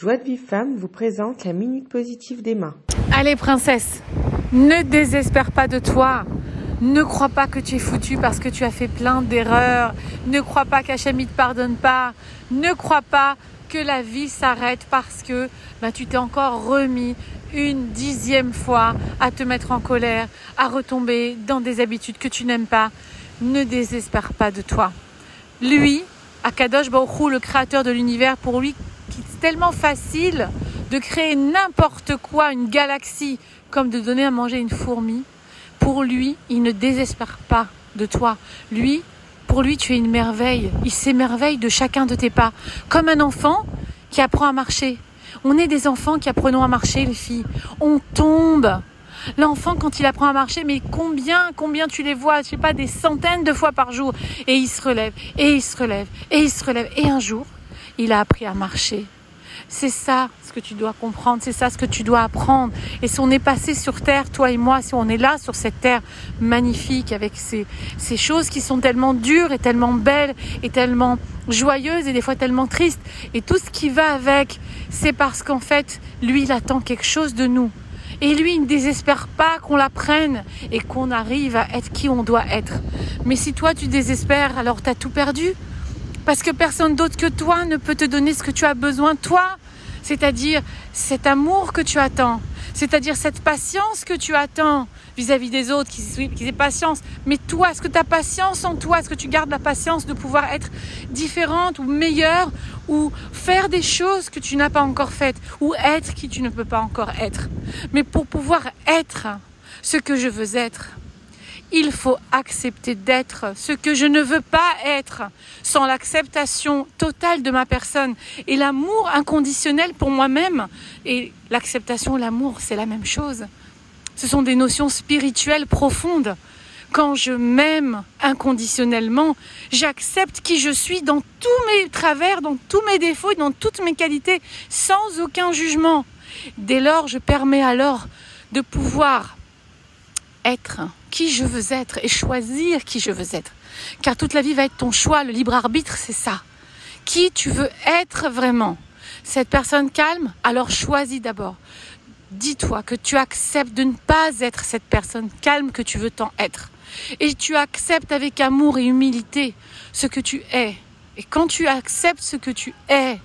Joie de Vive Femme vous présente la Minute Positive d'Emma. Allez princesse, ne désespère pas de toi. Ne crois pas que tu es foutu parce que tu as fait plein d'erreurs. Ne crois pas qu'Hachem ne te pardonne pas. Ne crois pas que la vie s'arrête parce que bah, tu t'es encore remis une dixième fois à te mettre en colère, à retomber dans des habitudes que tu n'aimes pas. Ne désespère pas de toi. Lui, Akadosh Baruch le créateur de l'univers, pour lui, tellement facile de créer n'importe quoi, une galaxie, comme de donner à manger une fourmi. Pour lui, il ne désespère pas de toi. Lui, pour lui, tu es une merveille. Il s'émerveille de chacun de tes pas. Comme un enfant qui apprend à marcher. On est des enfants qui apprenons à marcher, les filles. On tombe. L'enfant, quand il apprend à marcher, mais combien, combien tu les vois, je sais pas, des centaines de fois par jour. Et il se relève, et il se relève, et il se relève. Et un jour, il a appris à marcher. C'est ça ce que tu dois comprendre, c'est ça ce que tu dois apprendre. Et si on est passé sur Terre, toi et moi, si on est là sur cette Terre magnifique avec ces, ces choses qui sont tellement dures et tellement belles et tellement joyeuses et des fois tellement tristes, et tout ce qui va avec, c'est parce qu'en fait, lui, il attend quelque chose de nous. Et lui, il ne désespère pas qu'on l'apprenne et qu'on arrive à être qui on doit être. Mais si toi, tu désespères, alors tu as tout perdu. Parce que personne d'autre que toi ne peut te donner ce que tu as besoin, toi. C'est-à-dire cet amour que tu attends. C'est-à-dire cette patience que tu attends vis-à-vis des autres, qui, qui patience. Mais toi, est-ce que tu as patience en toi Est-ce que tu gardes la patience de pouvoir être différente ou meilleure ou faire des choses que tu n'as pas encore faites ou être qui tu ne peux pas encore être? Mais pour pouvoir être ce que je veux être, il faut accepter d'être ce que je ne veux pas être sans l'acceptation totale de ma personne. Et l'amour inconditionnel pour moi-même et l'acceptation l'amour c'est la même chose. Ce sont des notions spirituelles profondes. Quand je m'aime inconditionnellement, j'accepte qui je suis dans tous mes travers, dans tous mes défauts, dans toutes mes qualités, sans aucun jugement. Dès lors, je permets alors de pouvoir être qui je veux être et choisir qui je veux être. Car toute la vie va être ton choix, le libre arbitre, c'est ça. Qui tu veux être vraiment? Cette personne calme Alors choisis d'abord. Dis-toi que tu acceptes de ne pas être cette personne calme que tu veux tant être. Et tu acceptes avec amour et humilité ce que tu es. Et quand tu acceptes ce que tu es,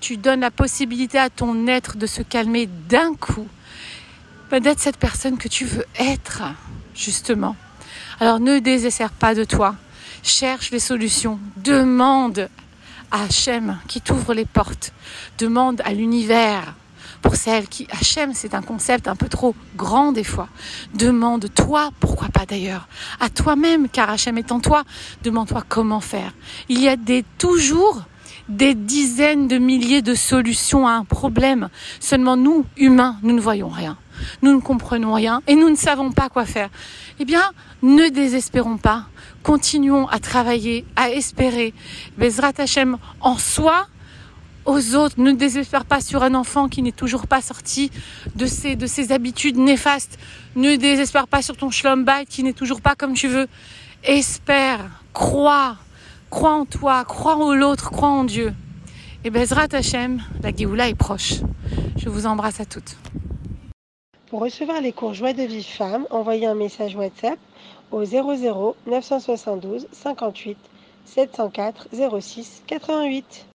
tu donnes la possibilité à ton être de se calmer d'un coup, ben, d'être cette personne que tu veux être justement. Alors ne désespère pas de toi. Cherche les solutions. Demande à Hachem qui t'ouvre les portes. Demande à l'univers. Pour celles qui, Hachem, c'est un concept un peu trop grand des fois. Demande-toi, pourquoi pas d'ailleurs, à toi-même, car Hachem est en toi. Demande-toi comment faire. Il y a des toujours des dizaines de milliers de solutions à un problème. Seulement nous, humains, nous ne voyons rien nous ne comprenons rien et nous ne savons pas quoi faire. Eh bien, ne désespérons pas. Continuons à travailler, à espérer. Bezrat Hashem en soi, aux autres. Ne désespère pas sur un enfant qui n'est toujours pas sorti de ses, de ses habitudes néfastes. Ne désespère pas sur ton shlom qui n'est toujours pas comme tu veux. Espère, crois, crois en toi, crois en l'autre, crois en Dieu. Et Bezrat Hashem, la Géoula est proche. Je vous embrasse à toutes. Pour recevoir les cours Joie de vie femme, envoyez un message WhatsApp au 00 972 58 704 06 88.